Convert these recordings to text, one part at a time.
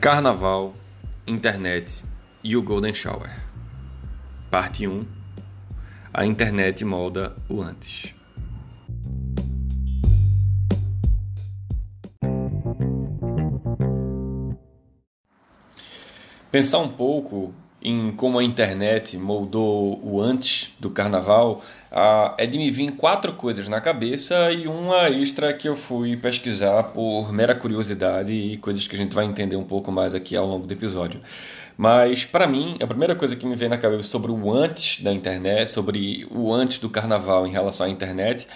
Carnaval, internet e o Golden Shower. Parte 1. A internet molda o antes. Pensar um pouco em como a internet moldou o antes do carnaval, é de me vir quatro coisas na cabeça e uma extra que eu fui pesquisar por mera curiosidade e coisas que a gente vai entender um pouco mais aqui ao longo do episódio. Mas para mim, a primeira coisa que me vem na cabeça sobre o antes da internet, sobre o antes do carnaval em relação à internet,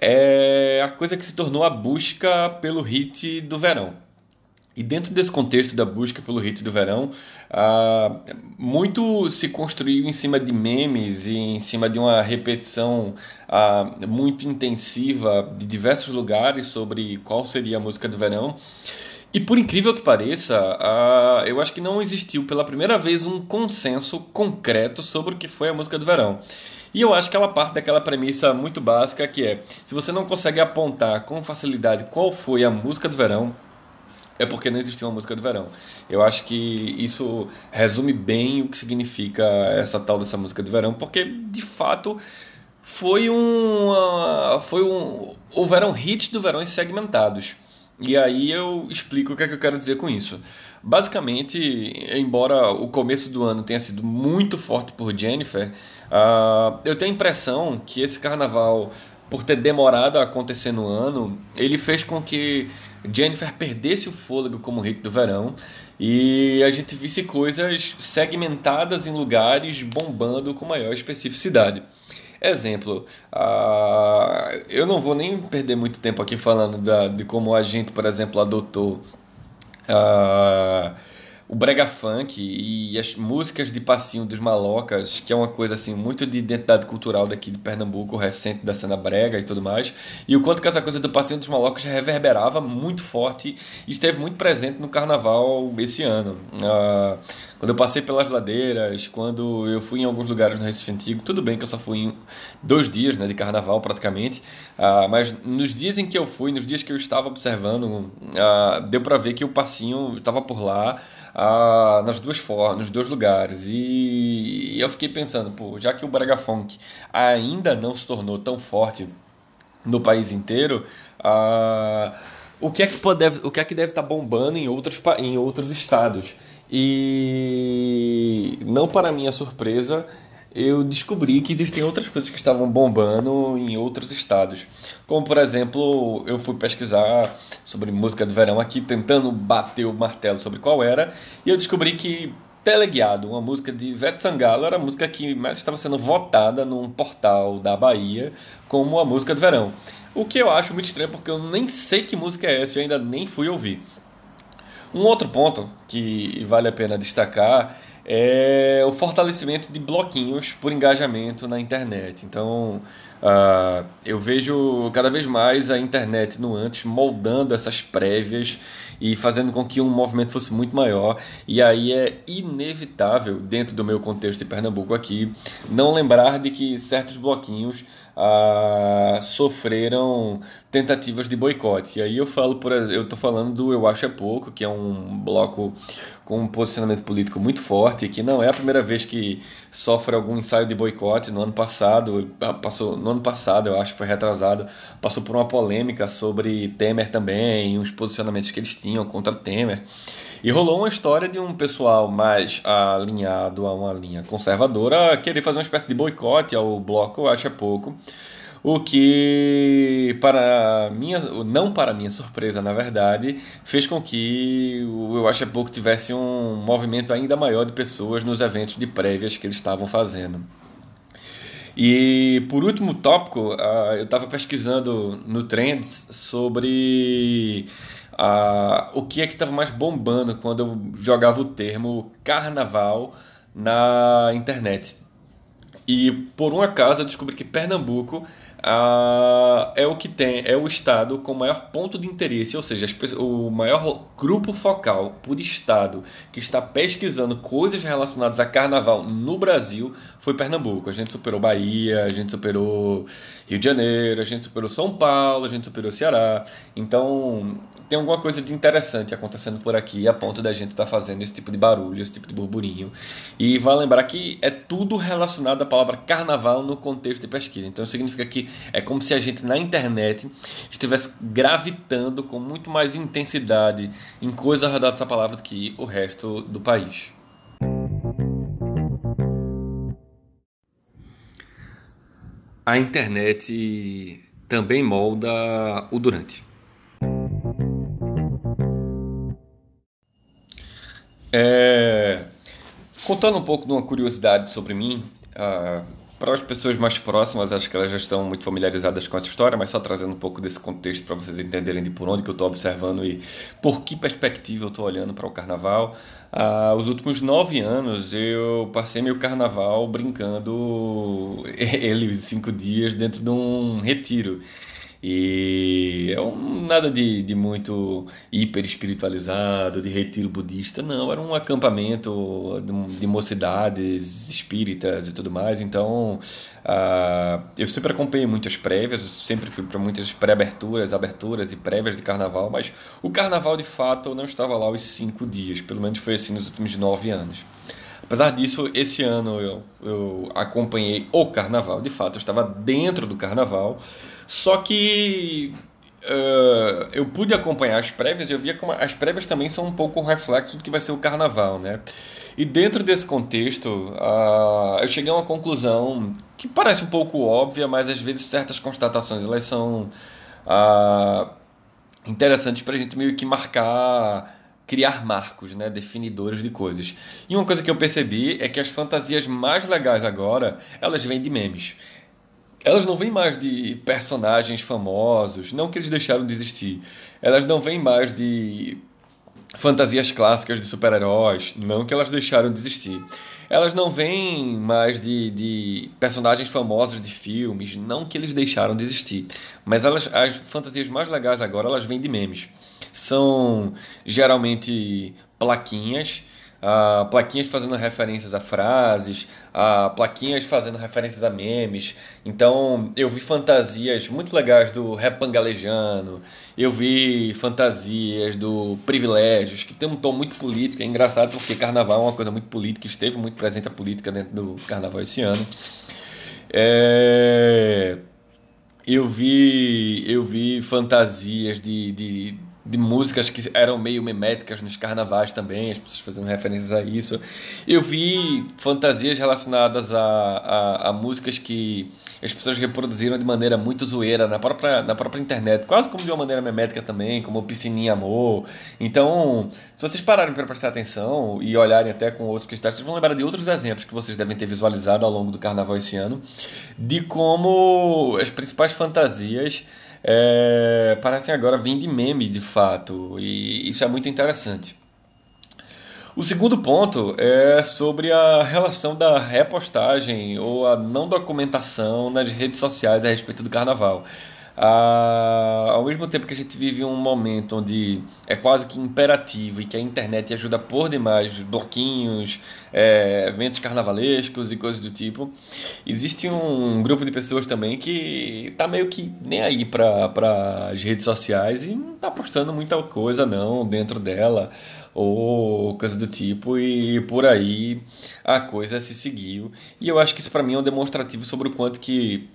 é a coisa que se tornou a busca pelo hit do verão. E dentro desse contexto da busca pelo hit do verão, uh, muito se construiu em cima de memes e em cima de uma repetição uh, muito intensiva de diversos lugares sobre qual seria a música do verão. E por incrível que pareça, uh, eu acho que não existiu pela primeira vez um consenso concreto sobre o que foi a música do verão. E eu acho que ela parte daquela premissa muito básica que é: se você não consegue apontar com facilidade qual foi a música do verão, é porque não existiu uma música do verão. Eu acho que isso resume bem o que significa essa tal dessa música do verão, porque de fato foi um foi um houveram hits do verão segmentados. E aí eu explico o que é que eu quero dizer com isso. Basicamente, embora o começo do ano tenha sido muito forte por Jennifer, uh, eu tenho a impressão que esse carnaval, por ter demorado a acontecer no ano, ele fez com que Jennifer perdesse o fôlego como hit do verão e a gente visse coisas segmentadas em lugares bombando com maior especificidade. Exemplo, uh, eu não vou nem perder muito tempo aqui falando da, de como a gente, por exemplo, adotou. Uh, o brega funk e as músicas de passinho dos malocas, que é uma coisa assim muito de identidade cultural daqui de Pernambuco, recente da cena brega e tudo mais, e o quanto que essa coisa do passinho dos malocas reverberava muito forte e esteve muito presente no carnaval esse ano. Ah, quando eu passei pelas ladeiras, quando eu fui em alguns lugares no Recife Antigo, tudo bem que eu só fui em dois dias né, de carnaval praticamente, ah, mas nos dias em que eu fui, nos dias que eu estava observando, ah, deu para ver que o passinho estava por lá ah, nas duas formas, nos dois lugares. E, eu fiquei pensando, pô, já que o Brega Funk ainda não se tornou tão forte no país inteiro, ah, o que é que pode, o que é que deve estar tá bombando em outros em outros estados? E não para minha surpresa, eu descobri que existem outras coisas que estavam bombando em outros estados. Como, por exemplo, eu fui pesquisar sobre música de verão aqui, tentando bater o martelo sobre qual era, e eu descobri que Teleguiado, uma música de Ivete Sangalo, era a música que mais estava sendo votada num portal da Bahia como a música de verão. O que eu acho muito estranho, porque eu nem sei que música é essa, eu ainda nem fui ouvir. Um outro ponto que vale a pena destacar é o fortalecimento de bloquinhos por engajamento na internet. Então, uh, eu vejo cada vez mais a internet no antes moldando essas prévias e fazendo com que um movimento fosse muito maior. E aí é inevitável, dentro do meu contexto de Pernambuco aqui, não lembrar de que certos bloquinhos sofreram tentativas de boicote. E aí eu falo por eu tô falando do Eu Acho é Pouco, que é um bloco com um posicionamento político muito forte, que não é a primeira vez que sofre algum ensaio de boicote. No ano passado, ah, passou no ano passado, eu acho, foi retrasado, passou por uma polêmica sobre Temer também, os posicionamentos que eles tinham contra Temer. E rolou uma história de um pessoal mais alinhado a uma linha conservadora querer fazer uma espécie de boicote ao bloco, acho é pouco. O que, para minha, não para minha surpresa, na verdade, fez com que o Eu Acho é Pouco tivesse um movimento ainda maior de pessoas nos eventos de prévias que eles estavam fazendo. E por último tópico, uh, eu estava pesquisando no Trends sobre o que é que estava mais bombando quando eu jogava o termo carnaval na internet. E por um acaso eu descobri que Pernambuco é o que tem, é o estado com maior ponto de interesse, ou seja, o maior grupo focal por estado que está pesquisando coisas relacionadas a carnaval no Brasil foi Pernambuco. A gente superou Bahia, a gente superou Rio de Janeiro, a gente superou São Paulo, a gente superou Ceará. Então, tem alguma coisa de interessante acontecendo por aqui a ponto da gente estar tá fazendo esse tipo de barulho, esse tipo de burburinho. E vai lembrar que é tudo relacionado à palavra carnaval no contexto de pesquisa. Então significa que é como se a gente na internet estivesse gravitando com muito mais intensidade em coisas ao redor dessa palavra do que o resto do país. A internet também molda o durante. É, contando um pouco de uma curiosidade sobre mim, uh, para as pessoas mais próximas, acho que elas já estão muito familiarizadas com essa história, mas só trazendo um pouco desse contexto para vocês entenderem de por onde que eu estou observando e por que perspectiva eu estou olhando para o carnaval. Uh, os últimos nove anos eu passei meu carnaval brincando ele cinco dias dentro de um retiro. E é um, nada de, de muito hiper espiritualizado, de retiro budista, não. Era um acampamento de, de mocidades espíritas e tudo mais. Então, uh, eu sempre acompanhei muitas prévias, sempre fui para muitas pré-aberturas, aberturas e prévias de carnaval, mas o carnaval de fato eu não estava lá os cinco dias, pelo menos foi assim nos últimos nove anos. Apesar disso, esse ano eu, eu acompanhei o carnaval, de fato, eu estava dentro do carnaval. Só que uh, eu pude acompanhar as prévias e eu via como as prévias também são um pouco um reflexo do que vai ser o carnaval, né? E dentro desse contexto, uh, eu cheguei a uma conclusão que parece um pouco óbvia, mas às vezes certas constatações elas são uh, interessantes para a gente meio que marcar criar marcos, né, definidores de coisas. E uma coisa que eu percebi é que as fantasias mais legais agora, elas vêm de memes elas não vêm mais de personagens famosos, não que eles deixaram de existir. Elas não vêm mais de fantasias clássicas de super-heróis, não que elas deixaram de existir. Elas não vêm mais de, de personagens famosos de filmes, não que eles deixaram de existir. Mas elas, as fantasias mais legais agora, elas vêm de memes. São geralmente plaquinhas uh, plaquinhas fazendo referências a frases, uh, plaquinhas fazendo referências a memes. Então eu vi fantasias muito legais do Repangalejano, eu vi fantasias do Privilégios, que tem um tom muito político, é engraçado porque carnaval é uma coisa muito política, esteve muito presente a política dentro do carnaval esse ano. É... Eu vi, eu vi fantasias de, de de músicas que eram meio meméticas nos carnavais também, as pessoas fazendo referências a isso. Eu vi fantasias relacionadas a, a, a, músicas que as pessoas reproduziram de maneira muito zoeira na própria, na própria internet, quase como de uma maneira memética também, como Piscininha Amor. Então, se vocês pararem para prestar atenção e olharem até com outros cristais, vocês vão lembrar de outros exemplos que vocês devem ter visualizado ao longo do carnaval esse ano, de como as principais fantasias é, parecem agora vir de meme de fato, e isso é muito interessante. O segundo ponto é sobre a relação da repostagem ou a não documentação nas redes sociais a respeito do carnaval. Ah, ao mesmo tempo que a gente vive um momento onde é quase que imperativo e que a internet ajuda por demais bloquinhos, é, eventos carnavalescos e coisas do tipo, existe um grupo de pessoas também que tá meio que nem aí para as redes sociais e não tá postando muita coisa não dentro dela ou coisa do tipo e por aí a coisa se seguiu. E eu acho que isso para mim é um demonstrativo sobre o quanto que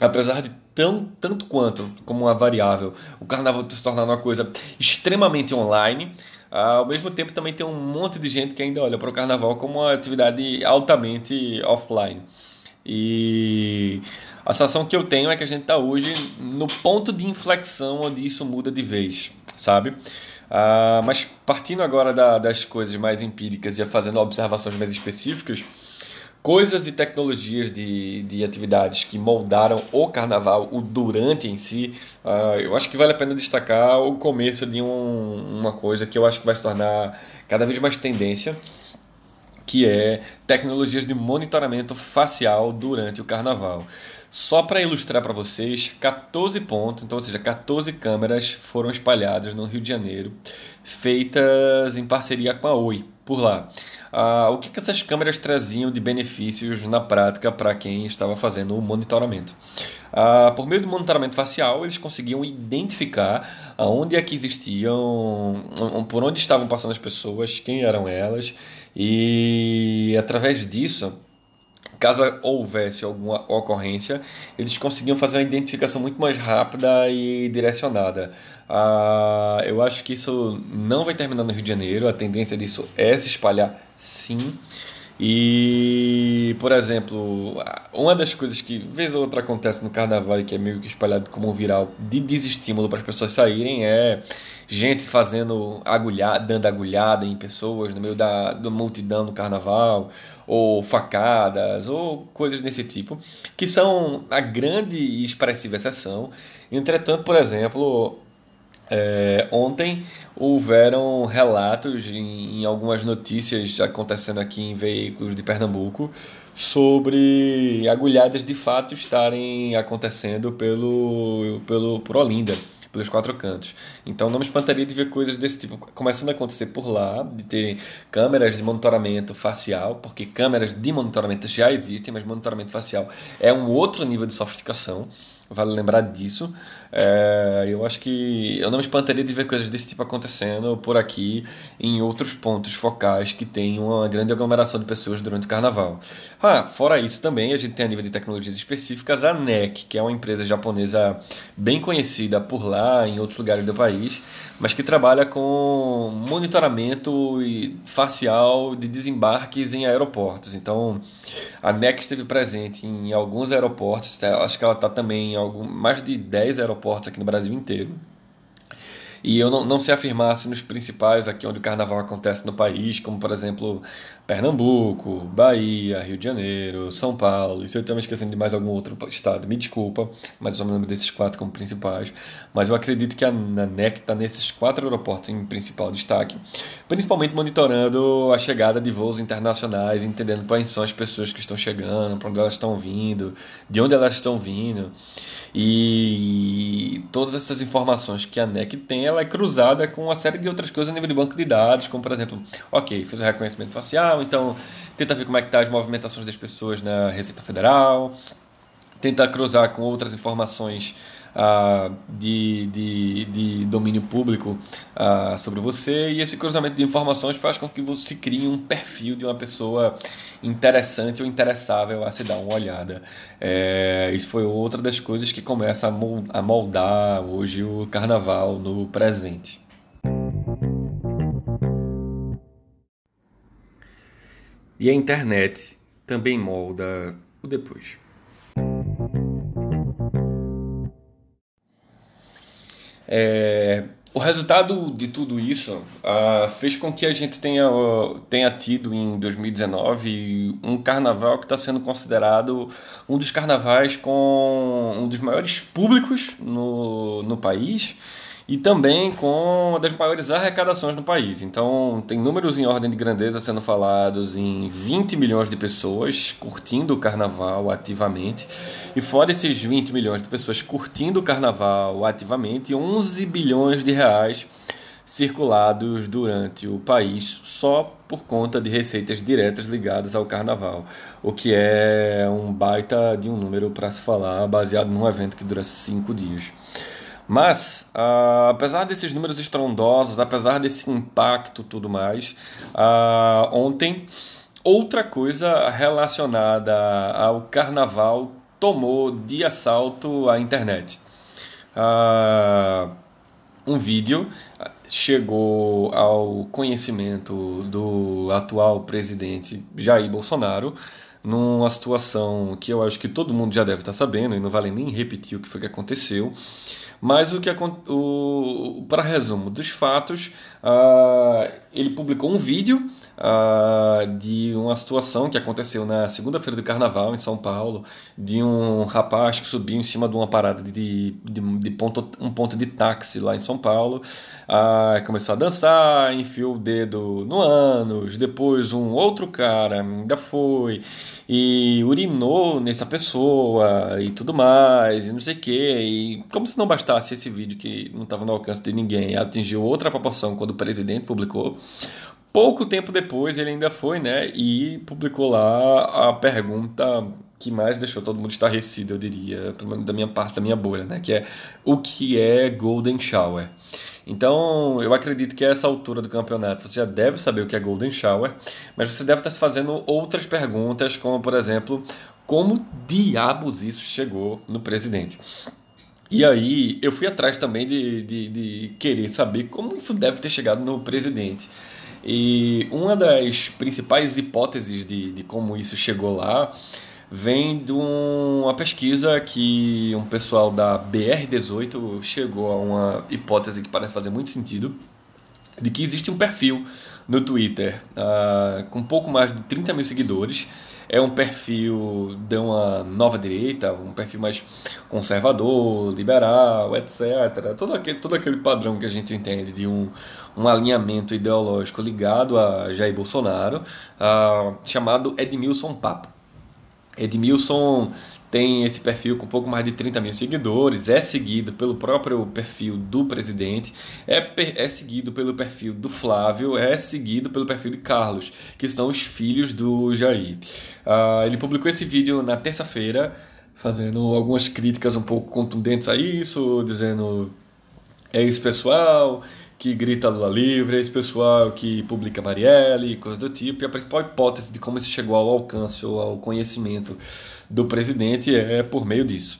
apesar de tão, tanto quanto como uma variável, o carnaval se tornar uma coisa extremamente online, ao mesmo tempo também tem um monte de gente que ainda olha para o carnaval como uma atividade altamente offline. E a sensação que eu tenho é que a gente está hoje no ponto de inflexão onde isso muda de vez, sabe? Uh, mas partindo agora da, das coisas mais empíricas e fazendo observações mais específicas, coisas e tecnologias de, de atividades que moldaram o carnaval, o durante em si, uh, eu acho que vale a pena destacar o começo de um, uma coisa que eu acho que vai se tornar cada vez mais tendência, que é tecnologias de monitoramento facial durante o carnaval. Só para ilustrar para vocês, 14 pontos, então, ou seja, 14 câmeras foram espalhadas no Rio de Janeiro, feitas em parceria com a Oi, por lá. Ah, o que, que essas câmeras traziam de benefícios na prática para quem estava fazendo o monitoramento? Ah, por meio do monitoramento facial, eles conseguiam identificar aonde é que existiam, por onde estavam passando as pessoas, quem eram elas, e através disso, caso houvesse alguma ocorrência, eles conseguiam fazer uma identificação muito mais rápida e direcionada. Ah, eu acho que isso não vai terminar no Rio de Janeiro, a tendência disso é se espalhar sim. E, por exemplo, uma das coisas que vez ou outra acontece no carnaval e que é meio que espalhado como um viral de desestímulo para as pessoas saírem é gente fazendo agulhada, dando agulhada em pessoas no meio da, da multidão no carnaval, ou facadas, ou coisas desse tipo, que são a grande e expressiva exceção. Entretanto, por exemplo, é, ontem houveram relatos em, em, algumas notícias acontecendo aqui em veículos de Pernambuco sobre agulhadas de fato estarem acontecendo pelo, pelo, por Olinda pelos quatro cantos. Então não me espantaria de ver coisas desse tipo começando a acontecer por lá, de ter câmeras de monitoramento facial, porque câmeras de monitoramento já existem, mas monitoramento facial é um outro nível de sofisticação, vale lembrar disso. É, eu acho que eu não me espantaria de ver coisas desse tipo acontecendo por aqui em outros pontos focais que tem uma grande aglomeração de pessoas durante o carnaval. Ah, fora isso também a gente tem a nível de tecnologias específicas a NEC, que é uma empresa japonesa bem conhecida por lá em outros lugares do país, mas que trabalha com monitoramento facial de desembarques em aeroportos. Então, a NEC esteve presente em alguns aeroportos, tá? acho que ela está também em algum, mais de 10 aeroportos aqui no Brasil inteiro. E eu não, não sei afirmar se nos principais aqui onde o carnaval acontece no país, como por exemplo Pernambuco, Bahia, Rio de Janeiro, São Paulo, e se eu me esquecendo de mais algum outro estado, me desculpa, mas eu só me lembro desses quatro como principais. Mas eu acredito que a NEC está nesses quatro aeroportos em principal destaque, principalmente monitorando a chegada de voos internacionais, entendendo quais são as pessoas que estão chegando, para onde elas estão vindo, de onde elas estão vindo. E todas essas informações que a NEC tem, ela é cruzada com uma série de outras coisas a nível de banco de dados, como por exemplo, ok, fez o reconhecimento facial, então tenta ver como é que tá as movimentações das pessoas na Receita Federal, tenta cruzar com outras informações uh, de, de, de, domínio público uh, sobre você e esse cruzamento de informações faz com que você crie um perfil de uma pessoa interessante ou interessável a se dar uma olhada. É, isso foi outra das coisas que começa a moldar hoje o carnaval no presente. E a internet também molda o depois. É, o resultado de tudo isso uh, fez com que a gente tenha, tenha tido em 2019 um carnaval que está sendo considerado um dos carnavais com um dos maiores públicos no, no país e também com uma das maiores arrecadações no país. Então, tem números em ordem de grandeza sendo falados em 20 milhões de pessoas curtindo o carnaval ativamente. E fora esses 20 milhões de pessoas curtindo o carnaval ativamente, 11 bilhões de reais circulados durante o país só por conta de receitas diretas ligadas ao carnaval, o que é um baita de um número para se falar baseado num evento que dura cinco dias. Mas, uh, apesar desses números estrondosos, apesar desse impacto tudo mais, uh, ontem outra coisa relacionada ao carnaval tomou de assalto a internet. Uh, um vídeo chegou ao conhecimento do atual presidente Jair Bolsonaro numa situação que eu acho que todo mundo já deve estar sabendo e não vale nem repetir o que foi que aconteceu mas o que para resumo dos fatos, uh, ele publicou um vídeo uh, de uma situação que aconteceu na segunda-feira do carnaval em São Paulo, de um rapaz que subiu em cima de uma parada de, de, de ponto, um ponto de táxi lá em São Paulo, uh, começou a dançar, enfiou o dedo no ânus, depois um outro cara ainda foi e urinou nessa pessoa e tudo mais, e não sei o que, e como se não bastasse esse vídeo que não estava no alcance de ninguém, atingiu outra proporção quando o presidente publicou. Pouco tempo depois ele ainda foi, né, e publicou lá a pergunta que mais deixou todo mundo estarrecido, eu diria, pelo menos da minha parte, da minha bolha, né, que é o que é Golden Shower. Então, eu acredito que a essa altura do campeonato você já deve saber o que é Golden Shower, mas você deve estar se fazendo outras perguntas, como por exemplo, como diabos isso chegou no presidente? E aí eu fui atrás também de, de, de querer saber como isso deve ter chegado no presidente. E uma das principais hipóteses de, de como isso chegou lá vem de uma pesquisa que um pessoal da BR18 chegou a uma hipótese que parece fazer muito sentido, de que existe um perfil no Twitter uh, com pouco mais de 30 mil seguidores. É um perfil de uma nova direita, um perfil mais conservador, liberal, etc. Todo aquele, todo aquele padrão que a gente entende de um, um alinhamento ideológico ligado a Jair Bolsonaro, uh, chamado Edmilson Papo. Edmilson tem esse perfil com pouco mais de 30 mil seguidores, é seguido pelo próprio perfil do presidente, é, é seguido pelo perfil do Flávio, é seguido pelo perfil de Carlos, que são os filhos do Jair. Uh, ele publicou esse vídeo na terça-feira, fazendo algumas críticas um pouco contundentes a isso, dizendo é esse pessoal que grita Lula livre, esse pessoal que publica Marielle, coisas do tipo, e a principal hipótese de como isso chegou ao alcance ou ao conhecimento do presidente é por meio disso.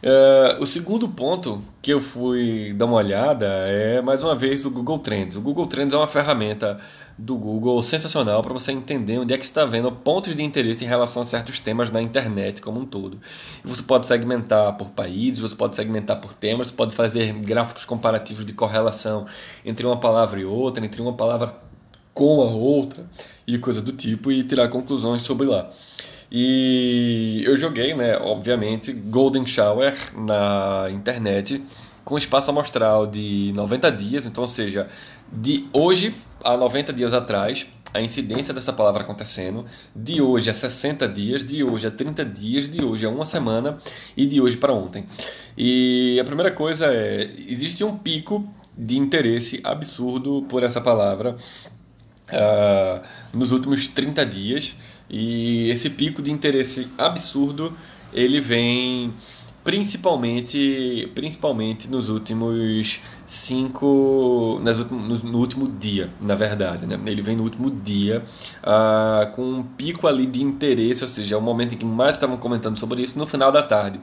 Uh, o segundo ponto que eu fui dar uma olhada é mais uma vez o Google Trends. O Google Trends é uma ferramenta do Google sensacional para você entender onde é que está vendo pontos de interesse em relação a certos temas na internet como um todo. E você pode segmentar por países, você pode segmentar por temas, você pode fazer gráficos comparativos de correlação entre uma palavra e outra, entre uma palavra com a outra e coisa do tipo e tirar conclusões sobre lá. E eu joguei, né, obviamente, Golden Shower na internet com espaço amostral de 90 dias, então, ou seja, de hoje a 90 dias atrás, a incidência dessa palavra acontecendo, de hoje a 60 dias, de hoje a 30 dias, de hoje a uma semana e de hoje para ontem. E a primeira coisa é: existe um pico de interesse absurdo por essa palavra uh, nos últimos 30 dias, e esse pico de interesse absurdo ele vem principalmente principalmente nos últimos cinco nas no, último dia na verdade né? ele vem no último dia uh, com um pico ali de interesse ou seja é o momento em que mais estavam comentando sobre isso no final da tarde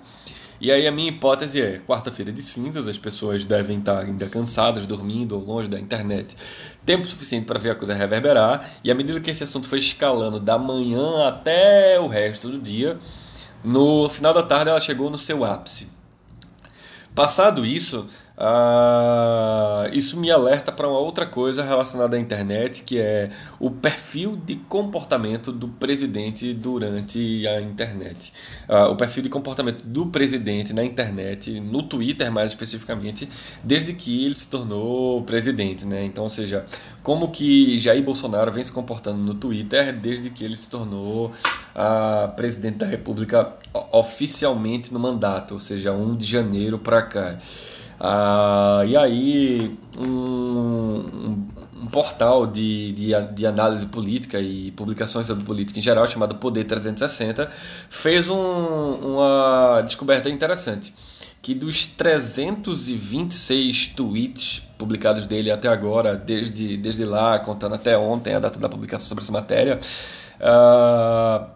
e aí a minha hipótese é quarta-feira de cinzas as pessoas devem estar ainda cansadas dormindo ou longe da internet tempo suficiente para ver a coisa reverberar e à medida que esse assunto foi escalando da manhã até o resto do dia no final da tarde ela chegou no seu ápice. Passado isso, Uh, isso me alerta para uma outra coisa relacionada à internet, que é o perfil de comportamento do presidente durante a internet. Uh, o perfil de comportamento do presidente na internet, no Twitter mais especificamente, desde que ele se tornou presidente. Né? Então, ou seja, como que Jair Bolsonaro vem se comportando no Twitter desde que ele se tornou uh, presidente da República oficialmente no mandato, ou seja, 1 de janeiro para cá. Ah, e aí, um, um, portal de, de, de, análise política e publicações sobre política em geral, chamado Poder 360, fez um, uma descoberta interessante. Que dos 326 tweets publicados dele até agora, desde, desde lá, contando até ontem a data da publicação sobre essa matéria, uh,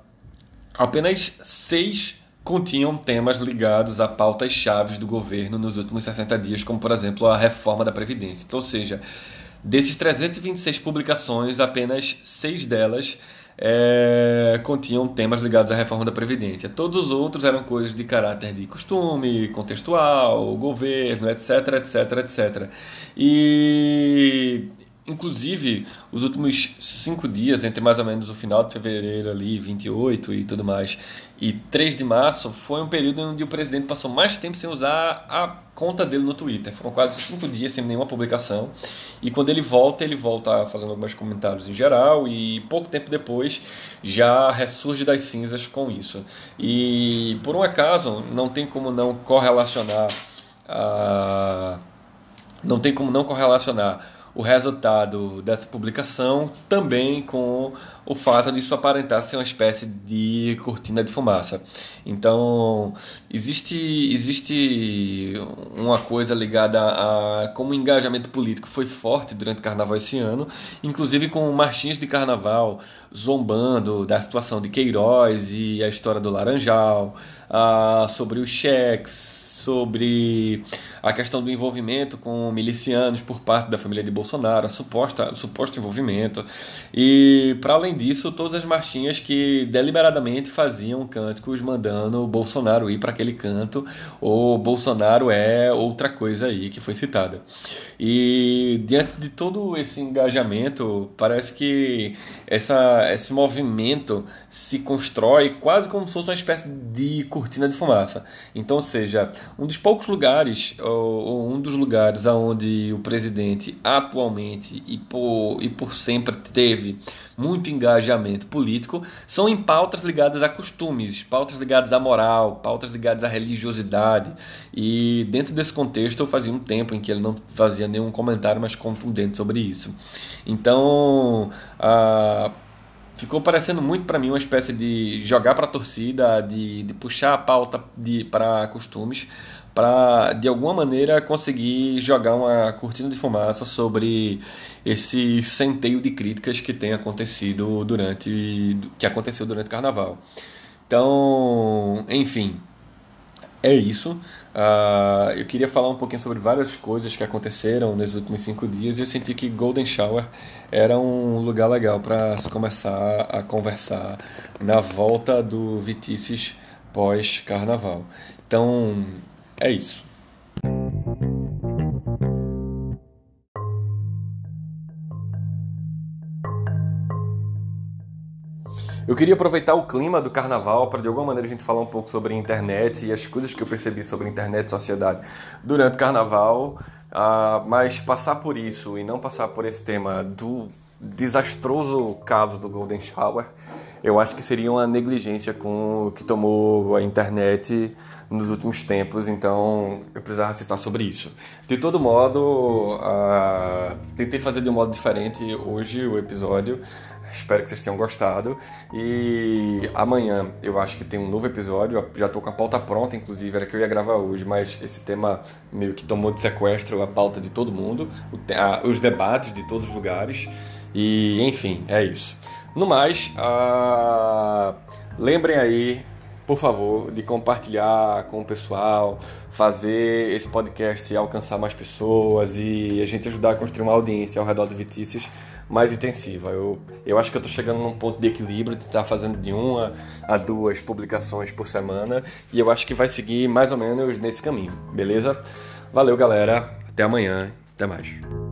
apenas seis continham temas ligados a pautas chaves do governo nos últimos 60 dias, como por exemplo a reforma da Previdência. Então, ou seja, desses 326 publicações, apenas seis delas é, continham temas ligados à reforma da Previdência. Todos os outros eram coisas de caráter de costume, contextual, governo, etc, etc, etc. E inclusive, os últimos cinco dias, entre mais ou menos o final de fevereiro ali, 28 e tudo mais, e 3 de março, foi um período onde o presidente passou mais tempo sem usar a conta dele no Twitter. Foram quase cinco dias sem nenhuma publicação. E quando ele volta, ele volta fazendo alguns comentários em geral e pouco tempo depois já ressurge das cinzas com isso. E por um acaso, não tem como não correlacionar a... não tem como não correlacionar o resultado dessa publicação também com o fato disso aparentar ser uma espécie de cortina de fumaça. Então, existe, existe uma coisa ligada a como o engajamento político foi forte durante o carnaval esse ano, inclusive com marchinhas de carnaval zombando da situação de Queiroz e a história do Laranjal, ah, sobre os cheques sobre a questão do envolvimento com milicianos por parte da família de Bolsonaro, a suposta, o suposto envolvimento. E, para além disso, todas as marchinhas que deliberadamente faziam cânticos mandando o Bolsonaro ir para aquele canto, ou Bolsonaro é outra coisa aí que foi citada. E, diante de todo esse engajamento, parece que essa, esse movimento se constrói quase como se fosse uma espécie de cortina de fumaça. Então, seja, um dos poucos lugares, ou, um dos lugares onde o presidente atualmente e por, e por sempre teve muito engajamento político, são em pautas ligadas a costumes, pautas ligadas à moral, pautas ligadas à religiosidade. E dentro desse contexto, eu fazia um tempo em que ele não fazia nenhum comentário mais contundente sobre isso. Então, a ficou parecendo muito para mim uma espécie de jogar para a torcida, de, de puxar a pauta para costumes, para de alguma maneira conseguir jogar uma cortina de fumaça sobre esse centeio de críticas que tem acontecido durante que aconteceu durante o carnaval. Então, enfim, é isso. Uh, eu queria falar um pouquinho sobre várias coisas que aconteceram nesses últimos cinco dias e eu senti que Golden Shower era um lugar legal para se começar a conversar na volta do Vitices pós-carnaval. Então, é isso. Eu queria aproveitar o clima do carnaval para de alguma maneira a gente falar um pouco sobre a internet e as coisas que eu percebi sobre a internet e sociedade durante o carnaval, uh, mas passar por isso e não passar por esse tema do desastroso caso do Golden Shower, eu acho que seria uma negligência com o que tomou a internet nos últimos tempos, então eu precisava citar sobre isso. De todo modo, uh, tentei fazer de um modo diferente hoje o episódio. Espero que vocês tenham gostado. E amanhã eu acho que tem um novo episódio. Já estou com a pauta pronta, inclusive, era que eu ia gravar hoje, mas esse tema meio que tomou de sequestro a pauta de todo mundo, os debates de todos os lugares. E enfim, é isso. No mais, lembrem aí por favor, de compartilhar com o pessoal, fazer esse podcast alcançar mais pessoas e a gente ajudar a construir uma audiência ao redor do Vitícios mais intensiva. Eu, eu acho que eu estou chegando num ponto de equilíbrio de estar fazendo de uma a duas publicações por semana e eu acho que vai seguir mais ou menos nesse caminho, beleza? Valeu, galera. Até amanhã. Até mais.